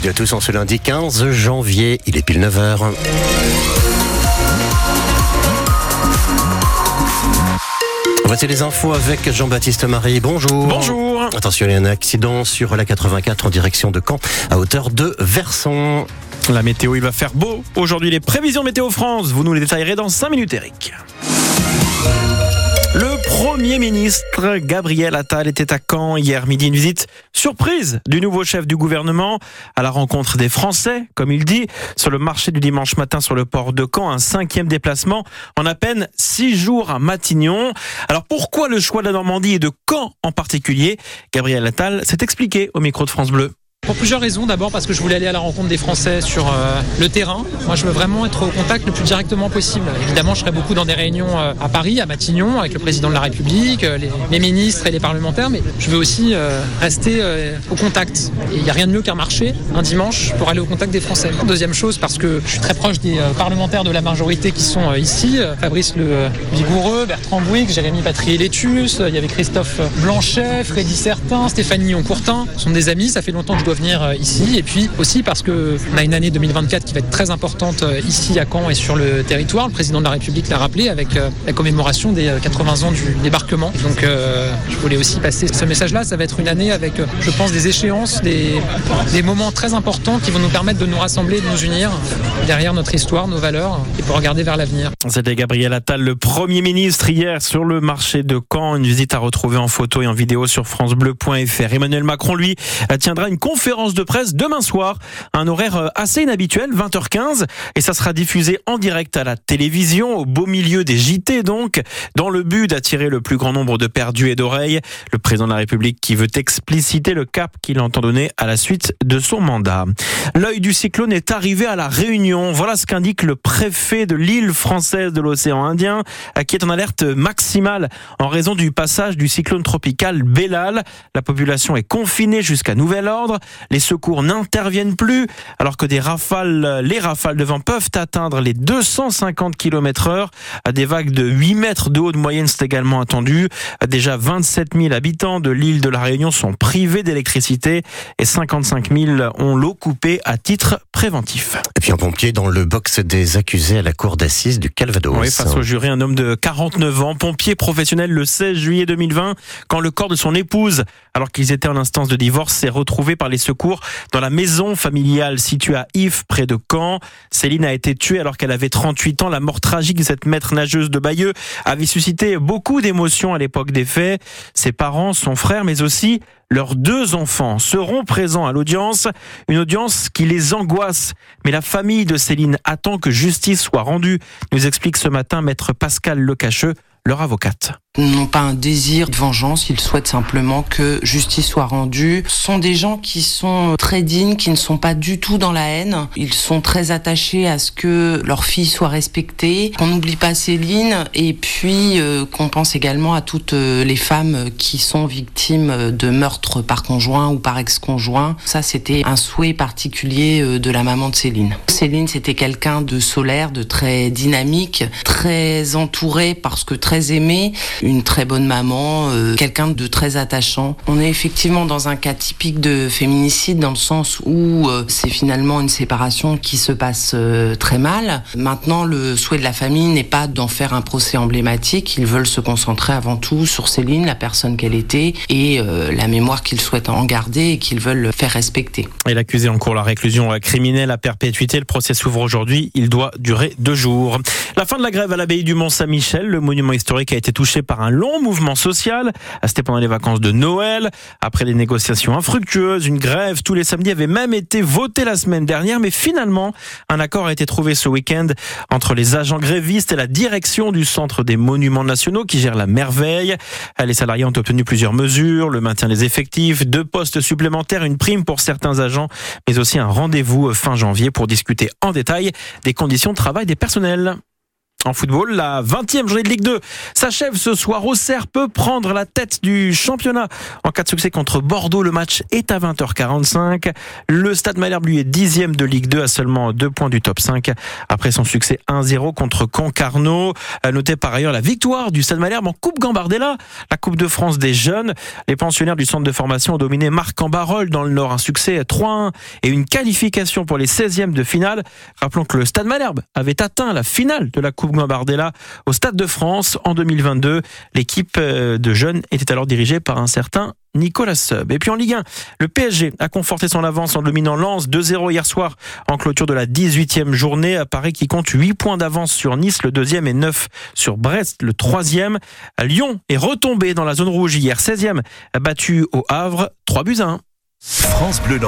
Bienvenue à tous en ce lundi 15 janvier, il est pile 9h. Voici les infos avec Jean-Baptiste Marie. Bonjour. Bonjour. Attention, il y a un accident sur la 84 en direction de Caen à hauteur de Verson. La météo, il va faire beau. Aujourd'hui, les prévisions Météo France. Vous nous les détaillerez dans 5 minutes, Eric. Premier ministre Gabriel Attal était à Caen hier midi. Une visite surprise du nouveau chef du gouvernement à la rencontre des Français, comme il dit, sur le marché du dimanche matin sur le port de Caen. Un cinquième déplacement en à peine six jours à Matignon. Alors pourquoi le choix de la Normandie et de Caen en particulier? Gabriel Attal s'est expliqué au micro de France Bleu. Pour plusieurs raisons. D'abord parce que je voulais aller à la rencontre des Français sur euh, le terrain. Moi, je veux vraiment être au contact le plus directement possible. Évidemment, je serai beaucoup dans des réunions euh, à Paris, à Matignon, avec le président de la République, euh, les, ministres et les parlementaires, mais je veux aussi rester au contact. Il n'y a rien de mieux qu'un marché un dimanche pour aller au contact des Français. Deuxième chose, parce que je suis très proche des parlementaires de la majorité qui sont ici. Fabrice Le Vigoureux, Bertrand Bouygues, Jérémy Patrier-Létus, il y avait Christophe Blanchet, Freddy Certain, Stéphanie Oncourtin. Ce sont des amis, ça fait longtemps que je dois venir euh, ici. Et puis aussi parce qu'on a une année 2024 qui va être très importante euh, ici à Caen et sur le territoire. Le président de la République l'a rappelé avec euh, la commémoration des 80 ans du débarquement. Donc je voulais aussi passer ce message-là. Ça va être une année avec, je pense, des échéances, des, des moments très importants qui vont nous permettre de nous rassembler, de nous unir derrière notre histoire, nos valeurs et pour regarder vers l'avenir. C'était Gabriel Attal, le Premier ministre, hier sur le marché de Caen. Une visite à retrouver en photo et en vidéo sur FranceBleu.fr. Emmanuel Macron, lui, tiendra une conférence conférence de presse demain soir. Un horaire euh, assez inhabituel, 20h15. Et ça sera diffusé en direct à la télévision, au beau milieu des JT donc, dans le but d'attirer le plus grand nombre de perdus et d'oreilles. Le président de la République qui veut expliciter le cap qu'il entend donner à la suite de son mandat. L'œil du cyclone est arrivé à la Réunion. Voilà ce qu'indique le préfet de l'île française de l'océan Indien, euh, qui est en alerte maximale en raison du passage du cyclone tropical Bellal. La population est confinée jusqu'à nouvel ordre. Les secours n'interviennent plus alors que des rafales, les rafales de vent peuvent atteindre les 250 km heure. Des vagues de 8 mètres de haut de moyenne sont également attendues. Déjà 27 000 habitants de l'île de la Réunion sont privés d'électricité et 55 000 ont l'eau coupée à titre préventif. Et puis un pompier dans le box des accusés à la cour d'assises du Calvados. Oui, face au jury, un homme de 49 ans, pompier professionnel le 16 juillet 2020, quand le corps de son épouse, alors qu'ils étaient en instance de divorce, s'est retrouvé par les secours dans la maison familiale située à Yves, près de Caen. Céline a été tuée alors qu'elle avait 38 ans. La mort tragique de cette maître nageuse de Bayeux avait suscité beaucoup d'émotions à l'époque des faits. Ses parents, son frère, mais aussi leurs deux enfants seront présents à l'audience, une audience qui les angoisse. Mais la famille de Céline attend que justice soit rendue, nous explique ce matin maître Pascal Lecacheux, leur avocate n'ont pas un désir de vengeance, ils souhaitent simplement que justice soit rendue. Ce sont des gens qui sont très dignes, qui ne sont pas du tout dans la haine. Ils sont très attachés à ce que leur fille soit respectée, qu'on n'oublie pas Céline et puis euh, qu'on pense également à toutes euh, les femmes qui sont victimes de meurtres par conjoint ou par ex-conjoint. Ça, c'était un souhait particulier euh, de la maman de Céline. Céline, c'était quelqu'un de solaire, de très dynamique, très entouré parce que très aimé une très bonne maman, euh, quelqu'un de très attachant. On est effectivement dans un cas typique de féminicide dans le sens où euh, c'est finalement une séparation qui se passe euh, très mal. Maintenant, le souhait de la famille n'est pas d'en faire un procès emblématique. Ils veulent se concentrer avant tout sur Céline, la personne qu'elle était, et la mémoire qu'ils souhaitent en garder et qu'ils veulent faire respecter. Et l'accusé en cours la réclusion criminelle à perpétuité. Le procès s'ouvre aujourd'hui. Il doit durer deux jours. La fin de la grève à l'abbaye du Mont-Saint-Michel. Le monument historique a été touché par un long mouvement social. C'était pendant les vacances de Noël. Après des négociations infructueuses, une grève tous les samedis avait même été votée la semaine dernière. Mais finalement, un accord a été trouvé ce week-end entre les agents grévistes et la direction du Centre des Monuments Nationaux qui gère la merveille. Les salariés ont obtenu plusieurs mesures, le maintien des effectifs, deux postes supplémentaires, une prime pour certains agents, mais aussi un rendez-vous fin janvier pour discuter en détail des conditions de travail des personnels. En football, la 20e journée de Ligue 2 s'achève ce soir. Auxerre peut prendre la tête du championnat. En cas de succès contre Bordeaux, le match est à 20h45. Le Stade Malherbe, lui, est dixième de Ligue 2 à seulement deux points du top 5 après son succès 1-0 contre Concarneau. Notez par ailleurs la victoire du Stade Malherbe en Coupe Gambardella, la Coupe de France des jeunes. Les pensionnaires du centre de formation ont dominé Marc en Barol dans le Nord. Un succès 3-1 et une qualification pour les 16e de finale. Rappelons que le Stade Malherbe avait atteint la finale de la Coupe Bardella au Stade de France en 2022. L'équipe euh, de jeunes était alors dirigée par un certain Nicolas Sub. Et puis en Ligue 1, le PSG a conforté son avance en dominant Lens 2-0 hier soir en clôture de la 18e journée. À Paris qui compte 8 points d'avance sur Nice, le deuxième, et 9 sur Brest, le troisième. Lyon est retombé dans la zone rouge hier, 16e, battu au Havre, 3 buts à 1. France Bleu